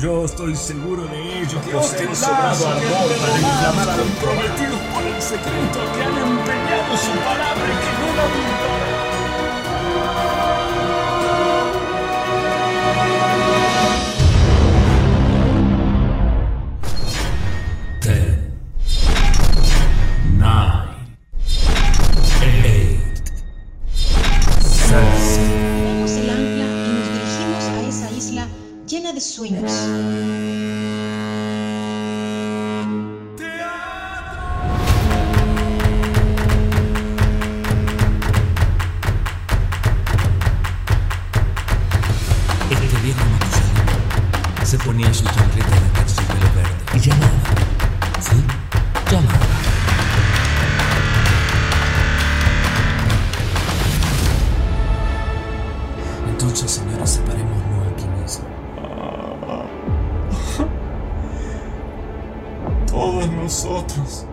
yo estoy seguro de ello. Que poseen sobrado ardor para inflamar a los comprometidos por el secreto que han empeñado Todos nosotros.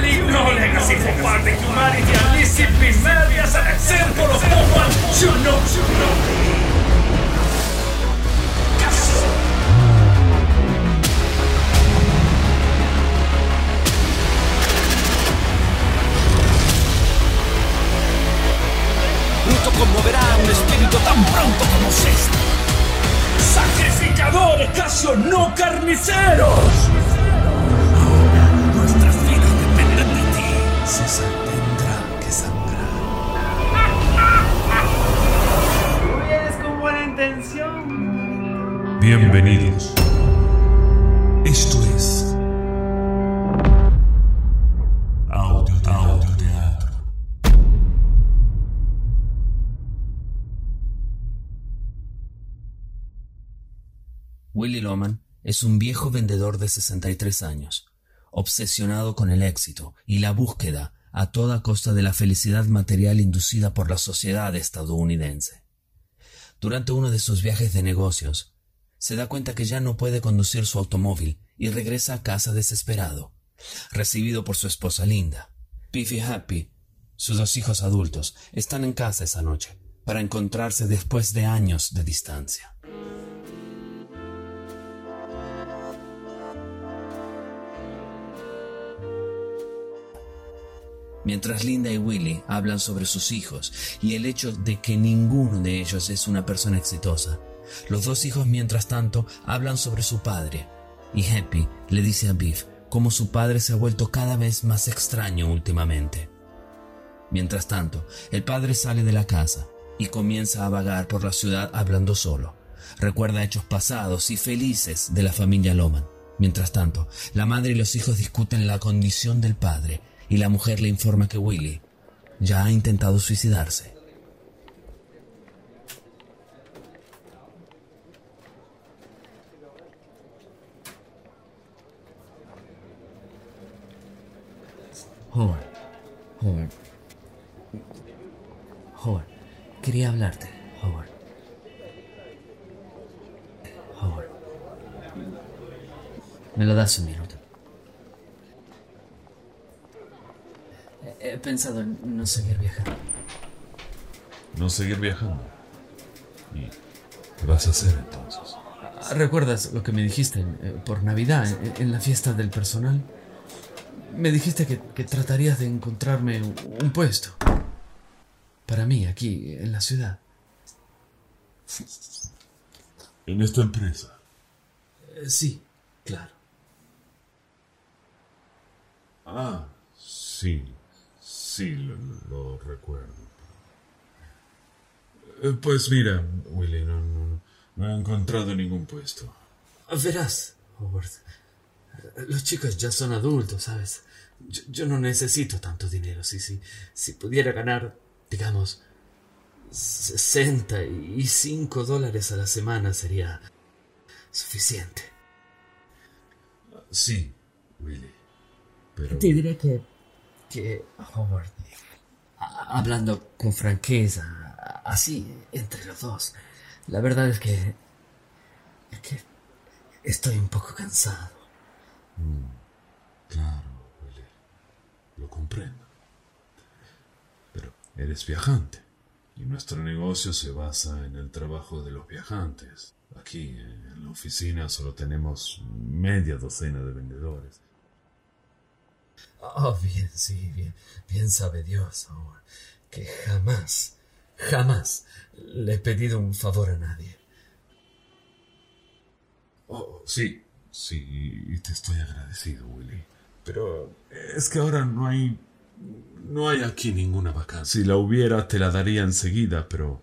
Leave no legacy for part of humanity and listen be merely as an example of what you know, you know. Este. Sacrificadores, Casio, no carniceros. Nuestras vidas dependen de ti. César tendrá que sangrar. Es con buena intención. Bienvenidos. Willy Loman es un viejo vendedor de 63 años, obsesionado con el éxito y la búsqueda a toda costa de la felicidad material inducida por la sociedad estadounidense. Durante uno de sus viajes de negocios, se da cuenta que ya no puede conducir su automóvil y regresa a casa desesperado, recibido por su esposa Linda. Piff y Happy, sus dos hijos adultos, están en casa esa noche para encontrarse después de años de distancia. Mientras Linda y Willy hablan sobre sus hijos y el hecho de que ninguno de ellos es una persona exitosa, los dos hijos mientras tanto hablan sobre su padre y Happy le dice a Biff cómo su padre se ha vuelto cada vez más extraño últimamente. Mientras tanto, el padre sale de la casa y comienza a vagar por la ciudad hablando solo. Recuerda hechos pasados y felices de la familia Loman. Mientras tanto, la madre y los hijos discuten la condición del padre y la mujer le informa que Willy ya ha intentado suicidarse. Howard, Howard, Howard, quería hablarte, Howard. Howard. ¿Me lo das un minuto? He pensado en no seguir viajando. No seguir viajando. ¿Y qué vas a hacer entonces? ¿Recuerdas lo que me dijiste eh, por Navidad en, la fiesta del personal? Me dijiste que, que tratarías de encontrarme un, un puesto. Para mí, aquí, en la ciudad. En esta empresa. Eh, sí, claro. Ah, sí. Sí, lo, lo recuerdo. Eh, Pues mira, Willy, no, no, no he encontrado ningún puesto. Verás, Howard. Los chicos ya son adultos, ¿sabes? Yo, yo no necesito tanto dinero. Si, si, si pudiera ganar, digamos, 65 dólares a la semana sería suficiente. Sí, Willy. Pero... Te diré que, que Howard, hablando con franqueza, así, entre los dos, la verdad es que, es que estoy un poco cansado. Claro, Willy. Lo comprendo. Pero eres viajante. Y nuestro negocio se basa en el trabajo de los viajantes. Aquí, en la oficina, solo tenemos media docena de vendedores. Oh, bien, sí, bien, bien sabe Dios, Howard, que jamás, jamás le he pedido un favor a nadie. Oh, sí, sí, y te estoy agradecido, Willy. Pero es que ahora no hay. No hay aquí ninguna vacancia. Si la hubiera, te la daría enseguida, pero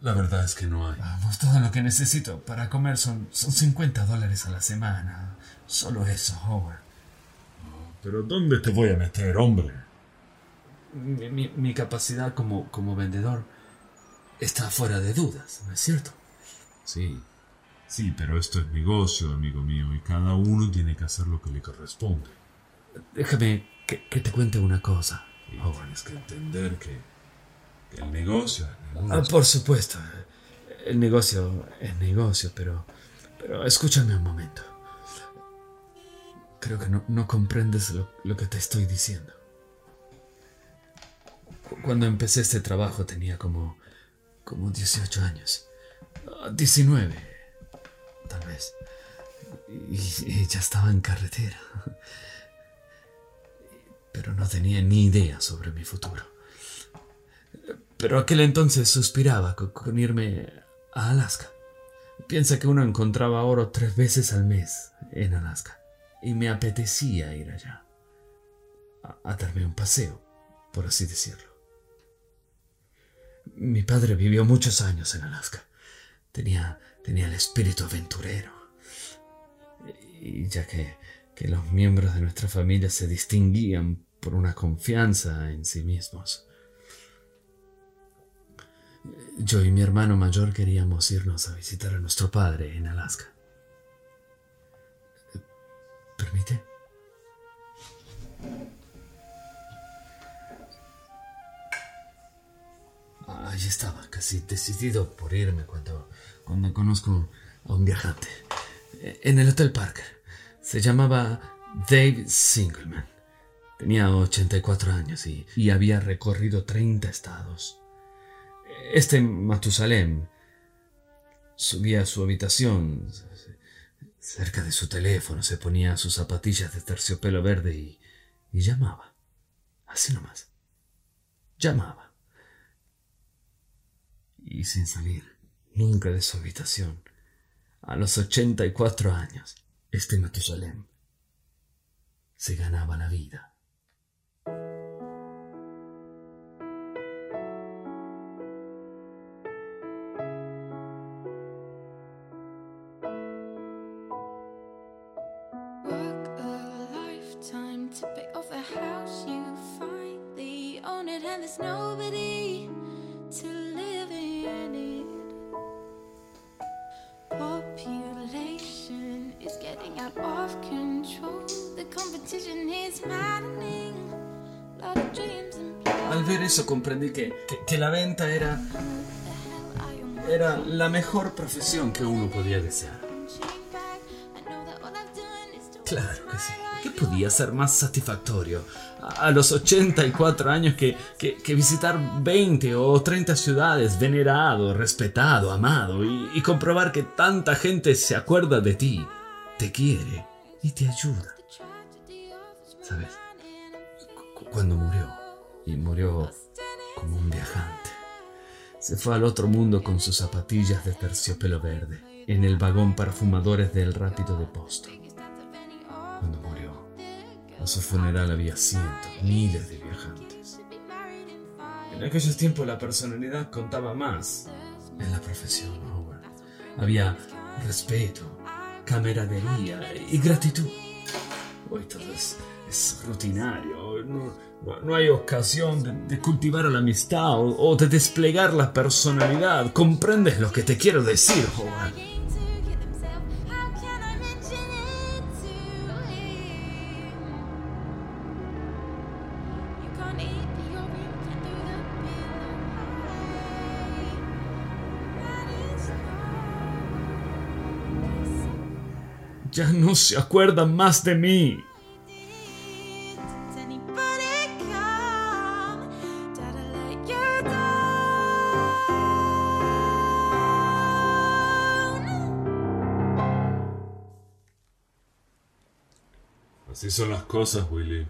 la verdad es que no hay. Vamos, todo lo que necesito para comer son, son 50 dólares a la semana. Solo eso, Howard. Pero ¿dónde te voy a meter, hombre? Mi, mi- mi capacidad como, como vendedor está fuera de dudas, ¿no es cierto? Sí, sí, pero esto es negocio, amigo mío, y cada uno tiene que hacer lo que le corresponde. Déjame que, que te cuente una cosa. Y tienes que entender que, que el negocio es Ah, negocio. por supuesto, el negocio es negocio, pero, pero escúchame un momento. Creo que no, no comprendes lo, lo que te estoy diciendo. Cu- Cuando empecé este trabajo tenía como, como 18 años. Ah, 19, tal vez. Y, ya estaba en carretera. Pero no tenía ni idea sobre mi futuro. Pero aquel entonces suspiraba co- con, irme a Alaska. Piensa que uno encontraba oro tres veces al mes en Alaska. Y me apetecía ir allá. A, darme un paseo, por así decirlo. Mi padre vivió muchos años en Alaska. Tenía, tenía el espíritu aventurero. Y ya que, que los miembros de nuestra familia se distinguían por una confianza en sí mismos. Yo y mi hermano mayor queríamos irnos a visitar a nuestro padre en Alaska. ¿Permite? Allí estaba, casi decidido por irme cuando, cuando conozco a un viajante. En el Hotel Parker. Se llamaba Dave Singleman. Tenía 84 años y, y había recorrido 30 estados. Este Matusalem subía a su habitación, cerca de su teléfono, se ponía sus zapatillas de terciopelo verde y, y llamaba. Así nomás. Llamaba. Y sin salir nunca de su habitación. A los 84 años, este Matusalem se ganaba la vida. There's nobody to live in it. Population is getting out of control. The competition is maddening. Al ver eso comprendí que, que- que la venta era, era la mejor profesión que uno podía desear. Claro que sí. ¿Qué podía ser más satisfactorio a, los 84 años que, que- que visitar 20 o 30 ciudades, venerado, respetado, amado y, comprobar que tanta gente se acuerda de ti, te quiere y te ayuda? ¿Sabes? Cu- Cuando murió, y murió como un viajante, se fue al otro mundo con sus zapatillas de terciopelo verde en el vagón para fumadores del rápido de Boston. A su funeral había cientos, miles de viajantes. En aquellos tiempos la personalidad contaba más en la profesión, Howard. Había respeto, camaradería y gratitud. Hoy todo es, rutinario. No, hay ocasión de, de cultivar la amistad o, o de desplegar la personalidad. ¿Comprendes lo que te quiero decir, Howard? ya no se acuerda más de mí. Así son las cosas, Willy.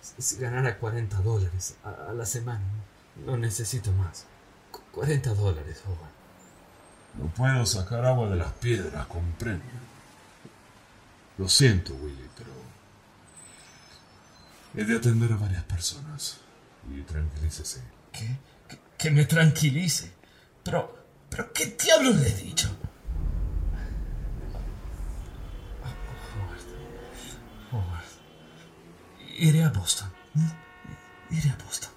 Si ganara 40 dólares a, la semana, no necesito más. 40 dólares, joven. No puedo sacar agua de las piedras, comprendo. Lo siento, Willy, pero he de atender a varias personas. Y tranquilícese. ¿Qué? Que, que me tranquilice. Pero, pero, ¿qué diablos le he dicho? Howard. Howard. Iré a Boston. Iré a Boston.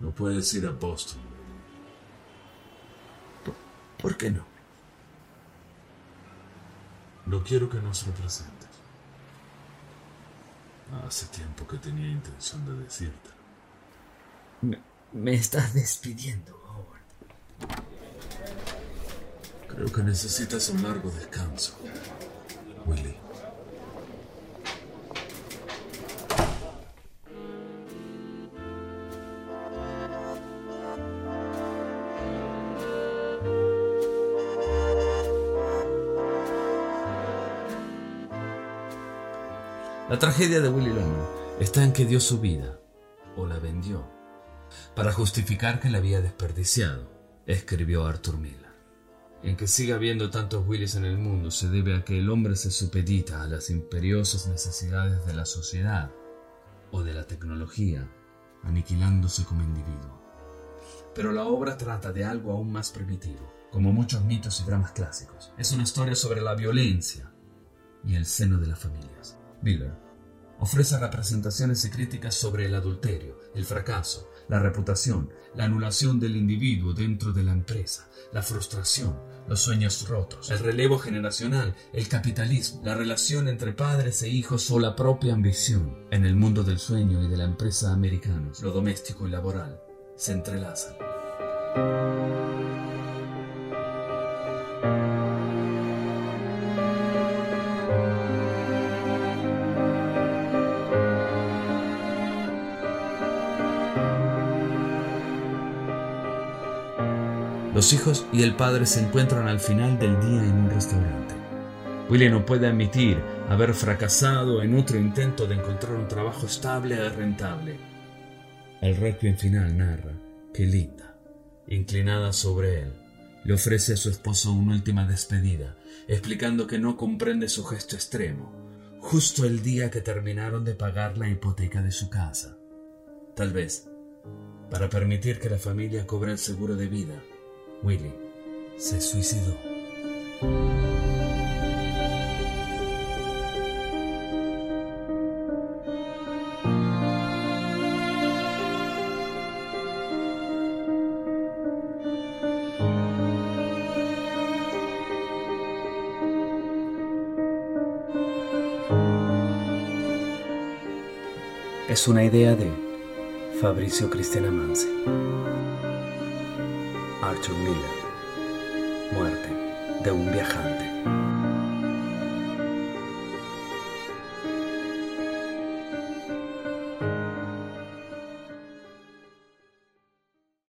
No puedes ir a Boston. ¿Por qué no? No quiero que nos representes. Hace tiempo que tenía intención de decirte. Me, me estás despidiendo, Howard. Creo que necesitas un largo descanso. La tragedia de Willy Loman está en que dio su vida, o la vendió, para justificar que la había desperdiciado, escribió Arthur Miller. En que siga habiendo tantos Willys en el mundo se debe a que el hombre se supedita a las imperiosas necesidades de la sociedad o de la tecnología, aniquilándose como individuo. Pero la obra trata de algo aún más primitivo, como muchos mitos y dramas clásicos. Es una historia sobre la violencia y el seno de las familias. Miller ofrece representaciones y críticas sobre el adulterio, el fracaso, la reputación, la anulación del individuo dentro de la empresa, la frustración, los sueños rotos, el relevo generacional, el capitalismo, la relación entre padres e hijos o la propia ambición. En el mundo del sueño y de la empresa americanos, lo doméstico y laboral se entrelazan. Los hijos y el padre se encuentran al final del día en un restaurante. Willie no puede admitir haber fracasado en otro intento de encontrar un trabajo estable y rentable. El requiem final narra que Linda, inclinada sobre él, le ofrece a su esposo una última despedida, explicando que no comprende su gesto extremo, justo el día que terminaron de pagar la hipoteca de su casa. Tal vez, para permitir que la familia cobre el seguro de vida, Willy se suicidó. Es una idea de Fabricio Cristiana Mansi. Arthur Miller. Muerte de un viajante.